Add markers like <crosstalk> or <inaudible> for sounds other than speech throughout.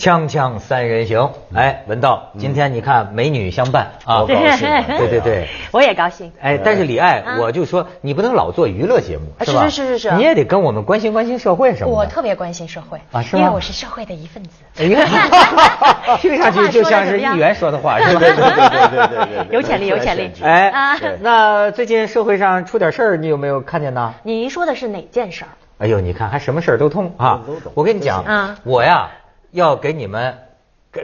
锵锵三人行，哎，文道，今天你看美女相伴啊，高兴啊对对对。<laughs> 我也高兴。哎，但是李艾，啊我就说你不能老做娱乐节目，啊是吧？是是是是是你也得跟我们关心关心社会什么的。我特别关心社会啊因为我是社会的一份子。哎呀，<laughs> 听上去就像是议员说的话，<laughs> 是吧？对对对对对对对有潜力，有潜力。哎啊，那最近社会上出点事儿，你有没有看见呢？您说的是哪件事儿？哎呦，你看还什么事儿都通啊都懂！我跟你讲嗯，我呀要给你们，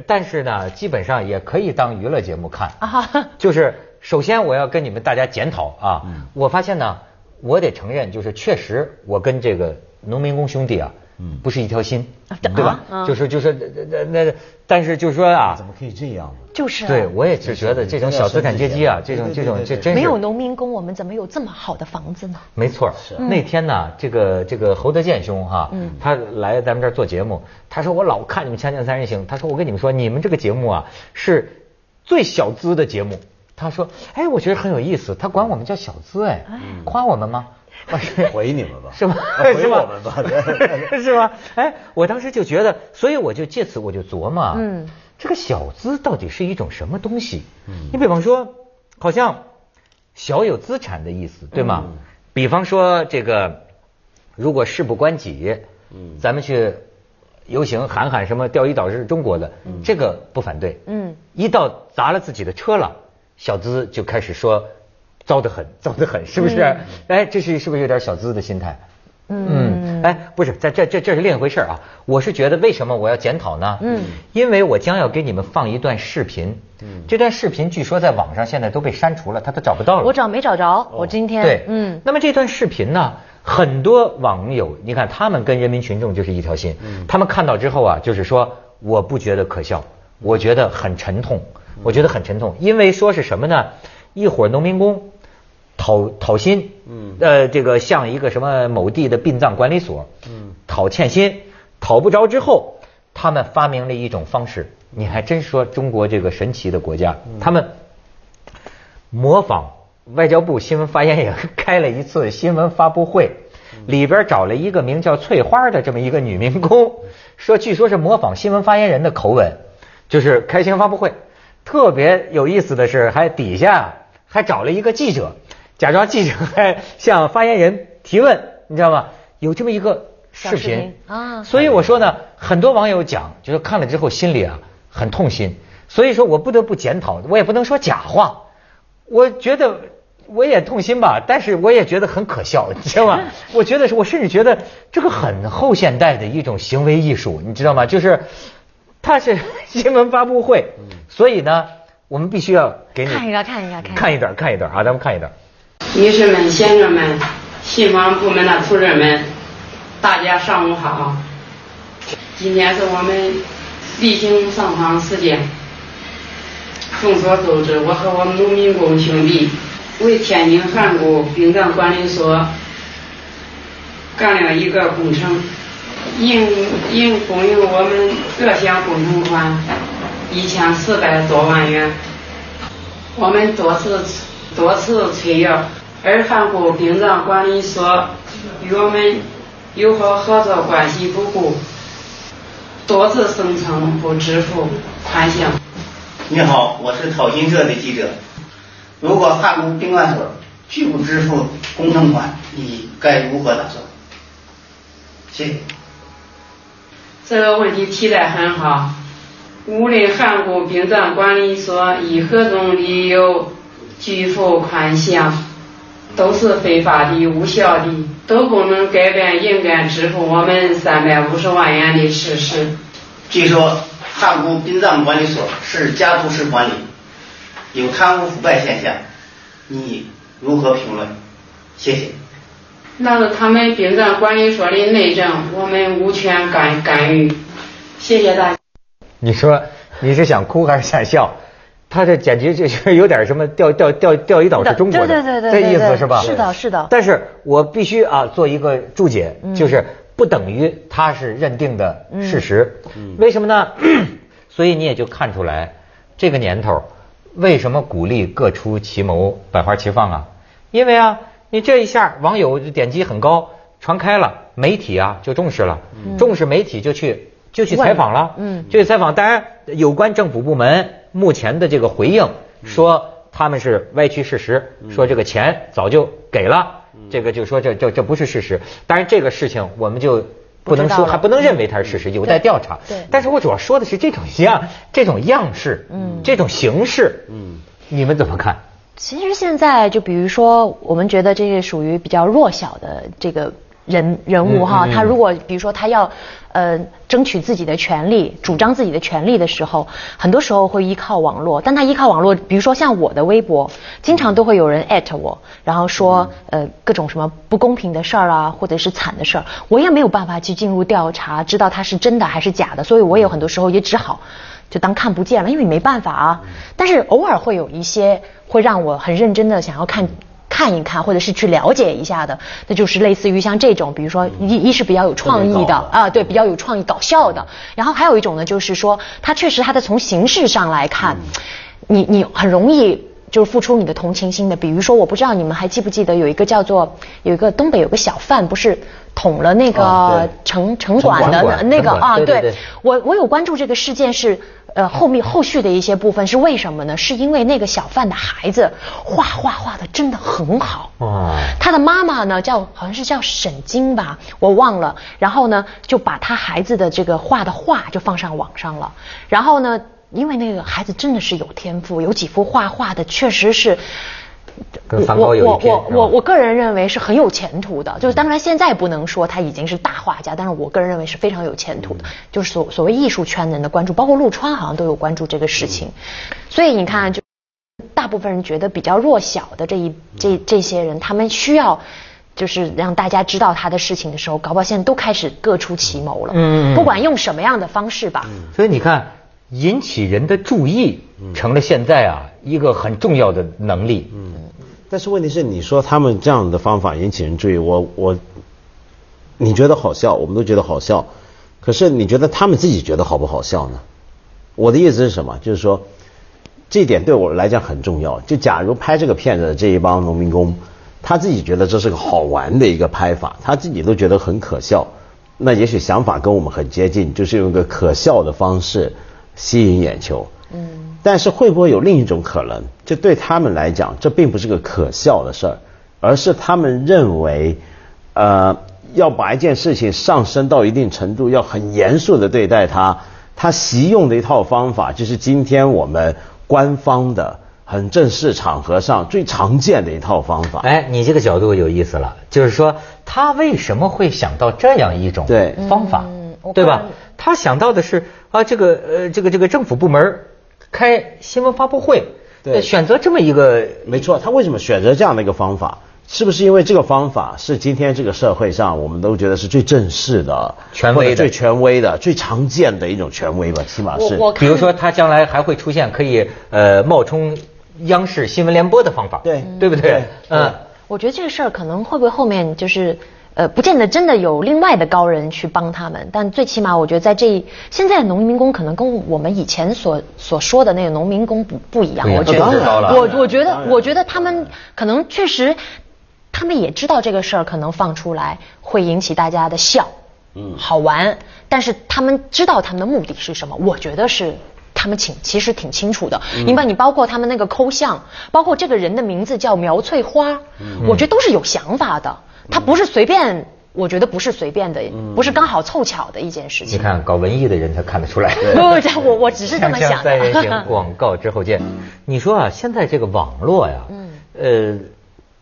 但是呢，基本上也可以当娱乐节目看。啊。<laughs> 就是首先我要跟你们大家检讨啊嗯，我发现呢，我得承认，就是确实我跟这个农民工兄弟啊嗯，不是一条心啊，对吧啊？就是就是那那那，但是就是说啊怎，么可以这样呢？就是啊对我也是觉得这种小资产阶级啊，这种这种这真是没有农民工，我们怎么有这么好的房子呢？没错儿，那天呢，这个这个侯德健兄哈，嗯他来咱们这儿做节目，他说我老看你们《锵锵三人行》，他说我跟你们说，你们这个节目啊是最小资的节目。他说，哎，我觉得很有意思，他管我们叫小资，哎，夸我们吗？<laughs> 回你们吧是吗？<laughs> 啊回我们吧 <laughs> 是吗？哎，我当时就觉得，所以我就借此我就琢磨，嗯，这个小资到底是一种什么东西？嗯你比方说，好像小有资产的意思，对吗？嗯比方说这个，如果事不关己，嗯咱们去游行喊喊什么钓鱼岛是中国的，这个不反对。嗯，一到砸了自己的车了，小资就开始说糟得很，<laughs> 糟得很，是不是？嗯哎，这是是不是有点小资的心态？嗯哎，不是，在这这这是另一回事啊。我是觉得为什么我要检讨呢？嗯，因为我将要给你们放一段视频。嗯这段视频据说在网上现在都被删除了，它都找不到了。我找没找着？我今天对，嗯，那么这段视频呢，很多网友，你看他们跟人民群众就是一条心，嗯他们看到之后啊，就是说我不觉得可笑，我觉得很沉痛，嗯我觉得很沉痛，因为说是什么呢？一伙农民工讨讨薪，嗯呃，这个向一个什么某地的殡葬管理所，嗯讨欠薪，讨不着之后，他们发明了一种方式，你还真说中国这个神奇的国家，他们模仿外交部新闻发言人 <laughs> 开了一次新闻发布会，里边找了一个名叫翠花的这么一个女民工，说据说是模仿新闻发言人的口吻，就是开新闻发布会。特别有意思的是，还底下还找了一个记者，假装记者还向发言人提问，你知道吗？有这么一个视频频啊所以我说呢，很多网友讲，就是看了之后心里啊很痛心，所以说我不得不检讨，我也不能说假话，我觉得我也痛心吧，但是我也觉得很可笑，你知道吗？<laughs> 我觉得是我甚至觉得这个很后现代的一种行为艺术，你知道吗？就是它是 <laughs> 新闻发布会，所以呢，我们必须要给你看一个，看一个，看一个。看一段，看一段啊，咱们看一段。女士们、先生们、信访部门的同志们，大家上午好。今天是我们例行上访时间。众所周知，我和我们农民工兄弟为天津汉沽殡葬管理所干了一个工程，应应供应我们各项工程款一千四百多万元。我们多次多次催要，而汉沽殡葬管理所与我们友好合作关系不顾，多次声称不支付款项。你好，我是讨薪社的记者。如果汉沽殡管所拒不支付工程款，你该如何打算？谢谢。这个问题提得很好。无论汉沽殡葬管理所以何种理由拒付款项，都是非法的、无效的，都不能改变应该支付我们三百五十万元的事实。据说汉沽殡葬管理所是家族式管理，有贪污腐败现象，你如何评论？谢谢。那是他们殡葬管理所的内政，我们无权干干预。谢谢大家。你说你是想哭还是想笑？他这简直就是有点什么钓钓钓钓鱼岛是中国的，对对对对这意思是吧？是的是的但是我必须啊做一个注解，嗯就是不等于他是认定的事实。嗯为什么呢？<clears throat> 所以你也就看出来，这个年头为什么鼓励各出奇谋，百花齐放啊？因为啊，你这一下网友点击很高，传开了，媒体啊就重视了，重视媒体就去就去采访了，嗯。就去采访。当然，有关政府部门目前的这个回应说他们是歪曲事实，说这个钱早就给了，这个就说这这这不是事实。当然，这个事情我们就不能说，还不能认为它是事实，有待调查。对。但是我主要说的是这种样这种样式，嗯。这种形式，嗯，你们怎么看？其实现在就比如说，我们觉得这个属于比较弱小的这个人人物哈，嗯嗯嗯他如果比如说他要呃争取自己的权利、主张自己的权利的时候，很多时候会依靠网络。但他依靠网络，比如说像我的微博，经常都会有人艾特我，然后说呃各种什么不公平的事儿啊，或者是惨的事儿，我也没有办法去进入调查，知道他是真的还是假的，所以我有很多时候也只好。就当看不见了，因为你没办法啊。但是偶尔会有一些会让我很认真的想要看看一看，或者是去了解一下的，那就是类似于像这种，比如说一一是比较有创意的啊，对，比较有创意、搞笑的。然后还有一种呢，就是说它确实它的从形式上来看，你你很容易。就是付出你的同情心的，比如说，我不知道你们还记不记得有一个叫做有一个东北有个小贩，不是捅了那哦个对城城管的那个啊，对我我有关注这个事件是，呃，后面后续的一些部分是为什么呢？是因为那个小贩的孩子画画画的真的很好。哦他的妈妈呢叫好像是叫沈晶吧，我忘了。然后呢就把他孩子的这个画的画就放上网上了。然后呢，因为那个孩子真的是有天赋，有几幅画画的确实是。跟梵高有一我拼是吧我我我个人认为是很有前途的，就是当然现在不能说他已经是大画家，但是我个人认为是非常有前途的，就是所所谓艺术圈人的关注，包括陆川好像都有关注这个事情，所以你看就。大部分人觉得比较弱小的这一这这些人，他们需要就是让大家知道他的事情的时候，搞不好现在都开始各出奇谋了。嗯不管用什么样的方式吧。所以你看，引起人的注意成了现在啊一个很重要的能力。嗯，但是问题是，你说他们这样的方法引起人注意，我我，你觉得好笑，我们都觉得好笑，可是你觉得他们自己觉得好不好笑呢？我的意思是什么？就是说，这一点对我来讲很重要。就假如拍这个片子的这一帮农民工，他自己觉得这是个好玩的一个拍法，他自己都觉得很可笑，那也许想法跟我们很接近，就是用一个可笑的方式吸引眼球。嗯。但是会不会有另一种可能？这对他们来讲，这并不是个可笑的事儿，而是他们认为，呃，要把一件事情上升到一定程度，要很严肃的对待它。他习用的一套方法，就是今天我们官方的很正式场合上最常见的一套方法。哎，你这个角度有意思了，就是说他为什么会想到这样一种对方法嗯，对吧？他想到的是啊，这个呃，这个这个政府部门开新闻发布会，对呃选择这么一个没错，他为什么选择这样的一个方法？是不是因为这个方法是今天这个社会上我们都觉得是最正式的、权威的最权威的、最常见的一种权威吧？起码是。比如说，他将来还会出现可以呃冒充央视新闻联播的方法，对对不对对？嗯，我觉得这个事儿可能会不会后面就是。呃，不见得真的有另外的高人去帮他们，但最起码我觉得在这一现在的农民工可能跟我们以前所所说的那个农民工不不一样。我觉得，我我觉得，我觉得他们可能确实，他们也知道这个事儿可能放出来会引起大家的笑，嗯好玩，但是他们知道他们的目的是什么，我觉得是。他们挺其实挺清楚的，嗯你把你包括他们那个抠像，包括这个人的名字叫苗翠花，嗯我觉得都是有想法的，他不是随便，我觉得不是随便的，不是刚好凑巧的一件事情。你看搞文艺的人他看得出来。<laughs> 不不，这我我只是这么想锵锵三人行，的。广告之后见。你说啊，现在这个网络呀，呃，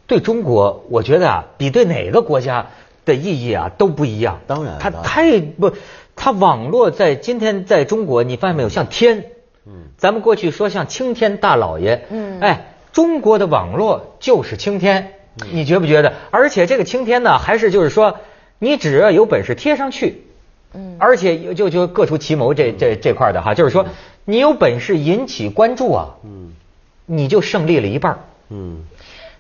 对中国，我觉得啊，比对哪个国家的意义啊都不一样。当然当然太不，它网络在今天在中国，你发现没有，像天，嗯，咱们过去说像青天大老爷，嗯哎，中国的网络就是青天，你觉不觉得？而且这个青天呢，还是就是说，你只要有本事贴上去，嗯而且就就各出奇谋这这这块的哈，就是说你有本事引起关注啊，嗯你就胜利了一半嗯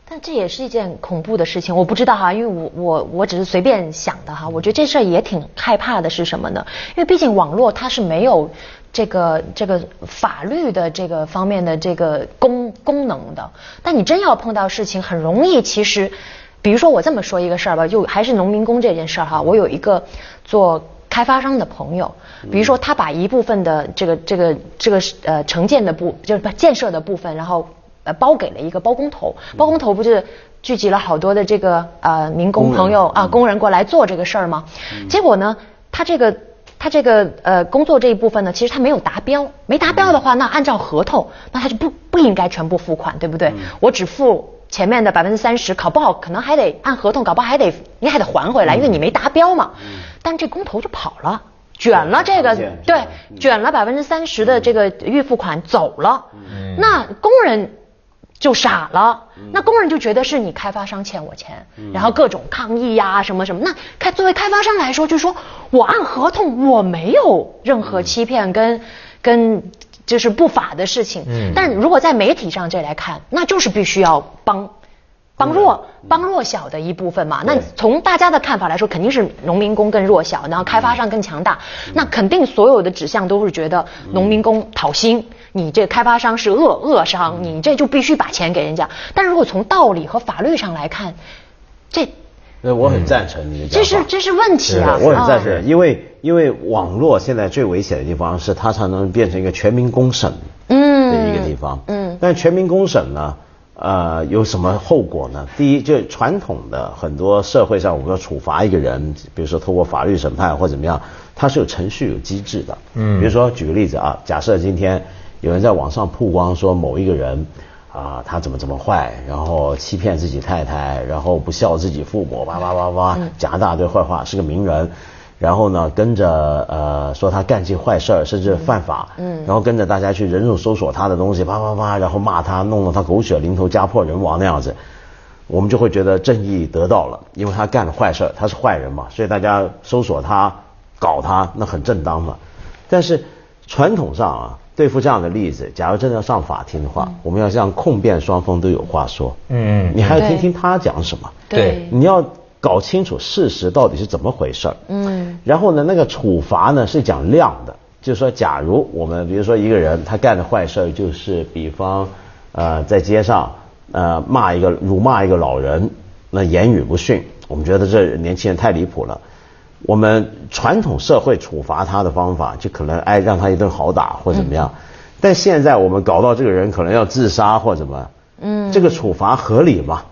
但这也是一件恐怖的事情，我不知道哈，因为我我我只是随便想的哈。我觉得这事儿也挺害怕的，是什么呢？因为毕竟网络它是没有这个这个法律的这个方面的这个功功能的。但你真要碰到事情，很容易其实，比如说我这么说一个事儿吧，就还是农民工这件事儿哈，我有一个做。开发商的朋友，比如说他把一部分的这个这个这个呃承建的部就是不建设的部分，然后呃包给了一个包工头，包工头不是聚集了好多的这个呃民工朋友啊工人过来做这个事儿吗？结果呢，他这个。他这个呃工作这一部分呢，其实他没有达标，没达标的话，那按照合同，那他就不不应该全部付款，对不对？我只付前面的百分之三十，考不好可能还得按合同，搞不好还得你还得还回来，因为你没达标嘛。但这工头就跑了，卷了这个对，卷了百分之三十的这个预付款走了，那工人。就傻了，那工人就觉得是你开发商欠我钱，然后各种抗议呀什么什么。那开作为开发商来说，就说我按合同我没有任何欺骗跟跟就是不法的事情。嗯，但如果在媒体上这来看，那就是必须要帮。帮弱帮弱小的一部分嘛，那从大家的看法来说，肯定是农民工更弱小，然后开发商更强大。那肯定所有的指向都是觉得农民工讨薪，你这开发商是恶恶商，你这就必须把钱给人家。但如果从道理和法律上来看，这，那我很赞成你的这是这是问题啊！我很赞成，因为因为网络现在最危险的地方是它才能变成一个全民公审嗯。的一个地方。嗯，但全民公审呢？呃，有什么后果呢？第一，就传统的很多社会上，我们要处罚一个人，比如说通过法律审判或怎么样，它是有程序、有机制的。嗯，比如说举个例子啊，假设今天有人在网上曝光说某一个人啊，他怎么怎么坏，然后欺骗自己太太，然后不孝自己父母，哇哇哇哇，讲一大堆坏话，是个名人。然后呢，跟着呃说他干尽坏事儿，甚至犯法，嗯，然后跟着大家去人肉搜索他的东西，啪啪啪，然后骂他，弄得他狗血淋头、家破人亡那样子，我们就会觉得正义得到了，因为他干了坏事，他是坏人嘛，所以大家搜索他、搞他，那很正当嘛。但是传统上啊，对付这样的例子，假如真的要上法庭的话，我们要让控辩双方都有话说，嗯，你还要听听他讲什么，对，你要。搞清楚事实到底是怎么回事儿，嗯，然后呢，那个处罚呢是讲量的，就是说，假如我们比如说一个人他干的坏事儿，就是比方，呃，在街上呃骂一个辱骂一个老人，那言语不逊，我们觉得这年轻人太离谱了，我们传统社会处罚他的方法就可能哎让他一顿好打或怎么样，但现在我们搞到这个人可能要自杀或怎么，嗯，这个处罚合理吗？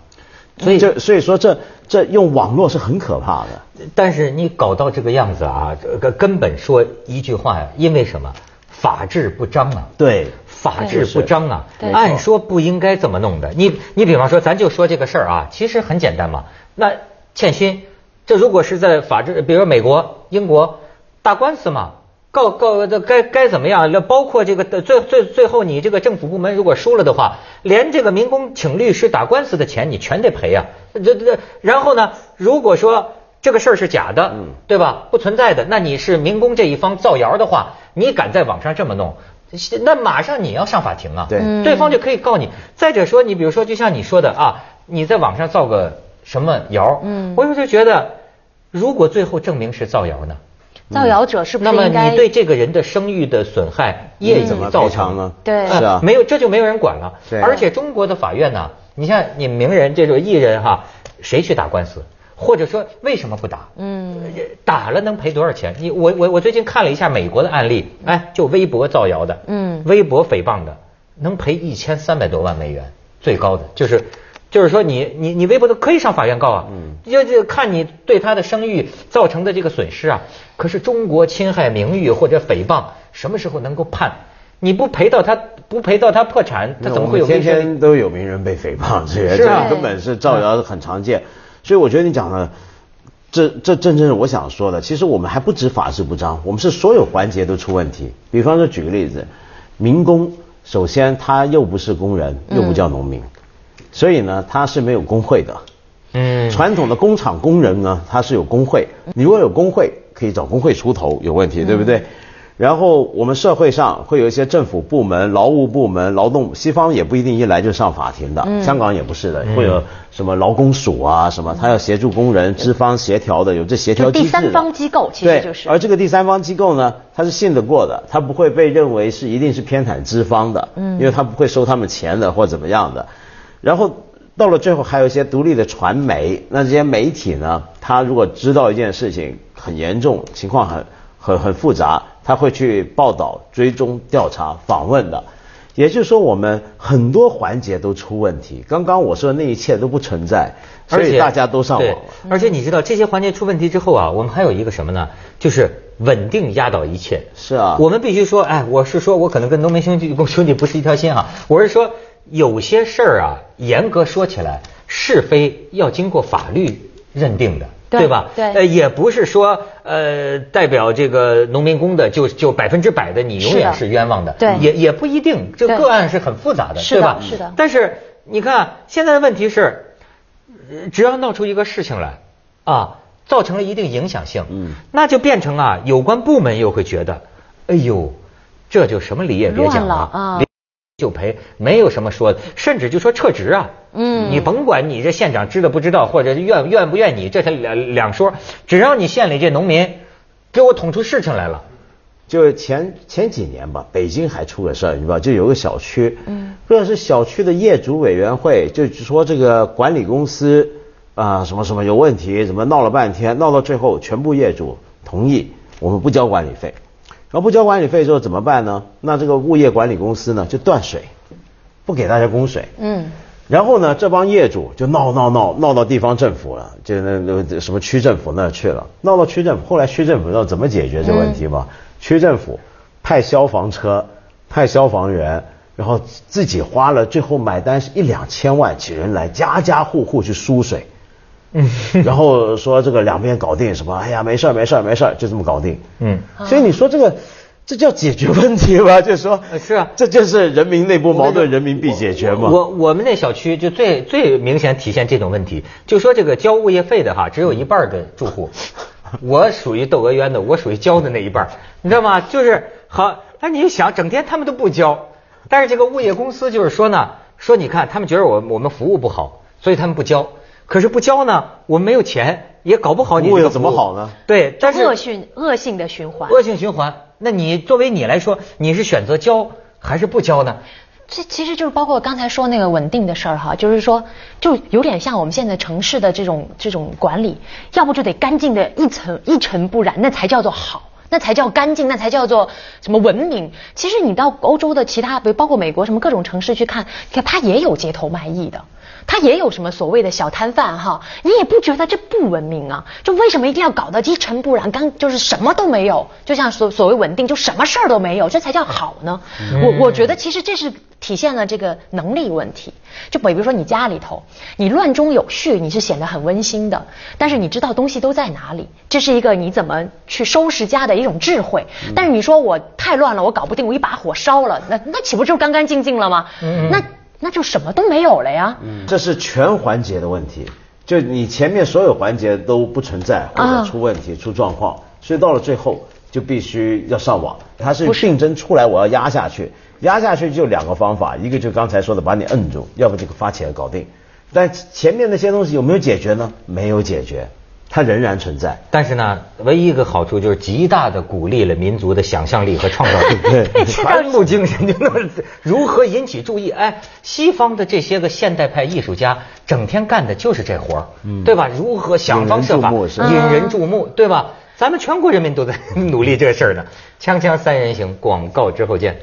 所以这所以说这这用网络是很可怕的，但是你搞到这个样子啊，这个根本说一句话呀，因为什么？法治不彰啊。对，法治不彰啊。按说不应该这么弄的。你你比方说，咱就说这个事儿啊，其实很简单嘛。那欠薪，这如果是在法治，比如说美国、英国打官司嘛。告告这该该怎么样？那包括这个最最最后，你这个政府部门如果输了的话，连这个民工请律师打官司的钱你全得赔啊！这这然后呢？如果说这个事儿是假的，对吧？不存在的，那你是民工这一方造谣的话，你敢在网上这么弄，那马上你要上法庭啊！对，对方就可以告你。再者说，你比如说，就像你说的啊，你在网上造个什么谣，嗯，我就觉得，如果最后证明是造谣呢？造谣者是不是那么你对这个人的声誉的损害业怎么造成了？对，是啊，没有这就没有人管了。而且中国的法院呢，你像你名人这种艺人哈，谁去打官司？或者说为什么不打？嗯，打了能赔多少钱？你我我我最近看了一下美国的案例，哎，就微博造谣的，嗯，微博诽谤的，能赔一千三百多万美元，最高的就是。就是说，你你你微博都可以上法院告啊，就就看你对他的声誉造成的这个损失啊。可是中国侵害名誉或者诽谤，什么时候能够判？你不赔到他，不赔到他破产，他怎么会有？天天都有名人被诽谤，这些这根本是造谣很常见。所以我觉得你讲的，这这真正是我想说的。其实我们还不止法治不彰，我们是所有环节都出问题。比方说，举个例子，民工首先他又不是工人，又不叫农民。所以呢，他是没有工会的。嗯，传统的工厂工人呢，他是有工会。你如果有工会，可以找工会出头，有问题对不对？然后我们社会上会有一些政府部门、劳务部门、劳动，西方也不一定一来就上法庭的，香港也不是的，会有什么劳工署啊什么，他要协助工人资方协调的，有这协调机制。第三方机构其实就是。而这个第三方机构呢，他是信得过的，他不会被认为是一定是偏袒资方的，嗯，因为他不会收他们钱的或怎么样的。然后到了最后，还有一些独立的传媒。那这些媒体呢，他如果知道一件事情，很严重，情况很很很复杂，他会去报道、追踪、调查、访问的。也就是说，我们很多环节都出问题。刚刚我说的那一切都不存在，所以大家都上网了。而且你知道这些环节出问题之后啊，我们还有一个什么呢？就是稳定压倒一切。是啊，我们必须说，哎，我是说我可能跟农民兄弟兄弟不是一条心啊。我是说，有些事儿啊，严格说起来，是非要经过法律认定的。对吧？对，呃，也不是说呃代表这个农民工的就就百分之百的你永远是冤枉的，对，也也不一定，这个案是很复杂的，对吧？是的。但是你看现在的问题是，只要闹出一个事情来啊，造成了一定影响性，嗯，那就变成啊，有关部门又会觉得，哎呦，这就什么理也别讲了啊。就赔，没有什么说的，甚至就说撤职啊。嗯，你甭管你这县长知道不知道，或者愿愿不愿你，这才两两说。只要你县里这农民给我捅出事情来了，就是前前几年吧，北京还出个事儿，你知道，就有个小区，嗯，不知道是小区的业主委员会，就说这个管理公司啊什么什么有问题，怎么闹了半天，闹到最后全部业主同意，我们不交管理费。然后不交管理费之后怎么办呢？那这个物业管理公司呢就断水，不给大家供水。嗯。然后呢，这帮业主就闹闹闹闹到地方政府了，就那那什么区政府那去了，闹到区政府。后来区政府知道怎么解决这问题吗？区政府派消防车、派消防员，然后自己花了，最后买单是一两千万，请人来家家户户去输水。嗯，然后说这个两边搞定什么？哎呀，没事儿没事儿没事儿，就这么搞定。嗯，所以你说这个，这叫解决问题吧？就是说，是啊，这就是人民内部矛盾，人民币解决嘛。我我们那小区就最最明显体现这种问题，就说这个交物业费的哈，只有一半的住户，<laughs> 我属于窦娥冤的，我属于交的那一半，你知道吗？就是好，那你就想，整天他们都不交，但是这个物业公司就是说呢，说你看他们觉得我我们服务不好，所以他们不交。可是不交呢，我们没有钱，也搞不好你这个怎么好呢？对，但是恶性恶性的循环。恶性循环，那你作为你来说，你是选择交还是不交呢？这其实就是包括刚才说那个稳定的事儿哈，就是说，就有点像我们现在城市的这种这种管理，要不就得干净的一尘一尘不染，那才叫做好，那才叫干净，那才叫做什么文明。其实你到欧洲的其他，比如包括美国什么各种城市去看，你看它也有街头卖艺的。他也有什么所谓的小摊贩哈，你也不觉得这不文明啊？就为什么一定要搞得一尘不染，刚就是什么都没有？就像所所谓稳定，就什么事儿都没有，这才叫好呢？我我觉得其实这是体现了这个能力问题。就比如说你家里头，你乱中有序，你是显得很温馨的，但是你知道东西都在哪里，这是一个你怎么去收拾家的一种智慧。但是你说我太乱了，我搞不定，我一把火烧了，那那岂不就干干净净了吗？那。那就什么都没有了呀。嗯，这是全环节的问题，就你前面所有环节都不存在或者出问题、出状况，所以到了最后就必须要上网。它是竞争出来，我要压下去，压下去就两个方法，一个就刚才说的把你摁住，要不就发起来搞定。但前面那些东西有没有解决呢？没有解决。它仍然存在，但是呢，唯一一个好处就是极大的鼓励了民族的想象力和创造力，<laughs> 传统精神就那如何引起注意？哎，西方的这些个现代派艺术家整天干的就是这活儿，对吧？如何想方设法引人注目，对吧？咱们全国人民都在努力这事儿呢。锵锵三人行，广告之后见。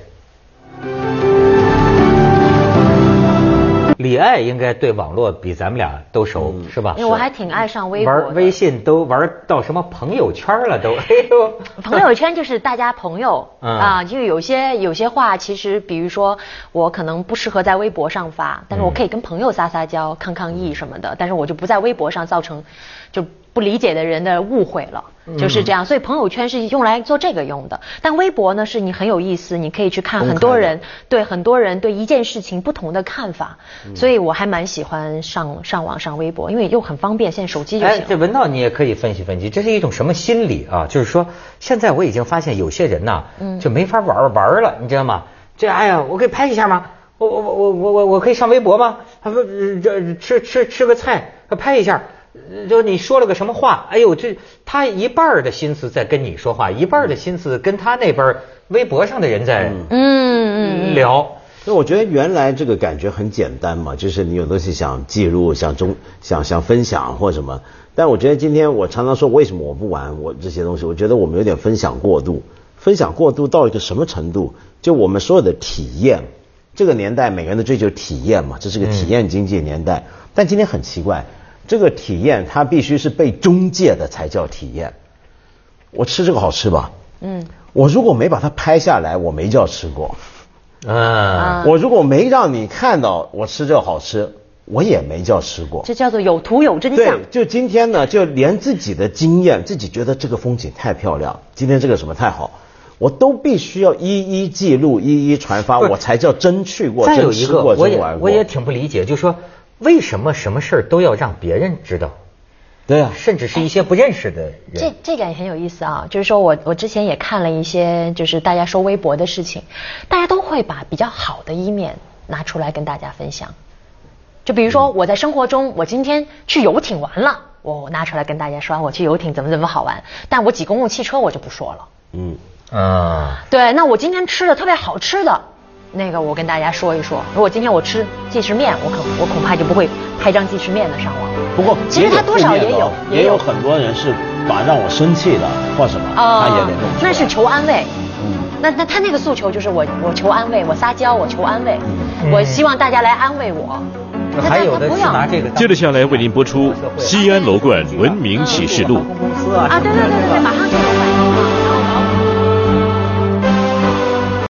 李艾应该对网络比咱们俩都熟，是吧？因为我还挺爱上微博。玩微信都玩到什么朋友圈了都？哎呦，<laughs> 朋友圈就是大家朋友 <laughs> 啊，就有些有些话，其实比如说我可能不适合在微博上发，但是我可以跟朋友撒撒娇、抗抗议什么的，但是我就不在微博上造成就。不理解的人的误会了，就是这样。所以朋友圈是用来做这个用的，但微博呢，是你很有意思，你可以去看很多人对很多人对一件事情不同的看法。所以我还蛮喜欢上上网上微博，因为又很方便，现在手机就行。哎，这文道你也可以分析分析，这是一种什么心理啊？就是说，现在我已经发现有些人呐，就没法玩玩了，你知道吗？这哎呀，我可以拍一下吗？我我我我我我我可以上微博吗？他说这吃吃吃个菜，拍一下。就你说了个什么话？哎呦，这他一半的心思在跟你说话，一半的心思跟他那边微博上的人在嗯聊。那我觉得原来这个感觉很简单嘛，就是你有东西想记录、想中、想想分享或什么。但我觉得今天我常常说，为什么我不玩我这些东西？我觉得我们有点分享过度，分享过度到一个什么程度？就我们所有的体验，这个年代每个人都追求体验嘛，这是个体验经济年代。但今天很奇怪，这个体验它必须是被中介的才叫体验。我吃这个好吃吧？嗯。我如果没把它拍下来，我没叫吃过。啊，我如果没让你看到我吃这个好吃，我也没叫吃过。这叫做有图有真相对。，就今天呢，就连自己的经验，自己觉得这个风景太漂亮，今天这个什么太好，我都必须要一一记录、一一传发，我才叫真去过、真吃过、我也真玩过。我也挺不理解，就是说为什么什么事儿都要让别人知道，对啊，甚至是一些不认识的这人。这点很有意思啊，就是说我我之前也看了一些，就是大家说微博的事情，大家都会把比较好的一面拿出来跟大家分享。就比如说我在生活中，我今天去游艇玩了，我拿出来跟大家说，我去游艇怎么怎么好玩，但我挤公共汽车我就不说了。嗯，啊，对，那我今天吃的特别好吃的，那个我跟大家说一说。如果今天我吃即食面，我可我恐怕就不会拍张即食面的上网。不过其实他多少也有哦也有很多人是把让我生气的或什么，他也得弄。那是求安慰。嗯那那他那个诉求就是我我求安慰，我撒娇，我求安慰，嗯我希望大家来安慰我。那还有的不要是拿这个当接着下来为您播出《西安楼冠文明启示录》。公司啊啊，对对对对对，马上就有。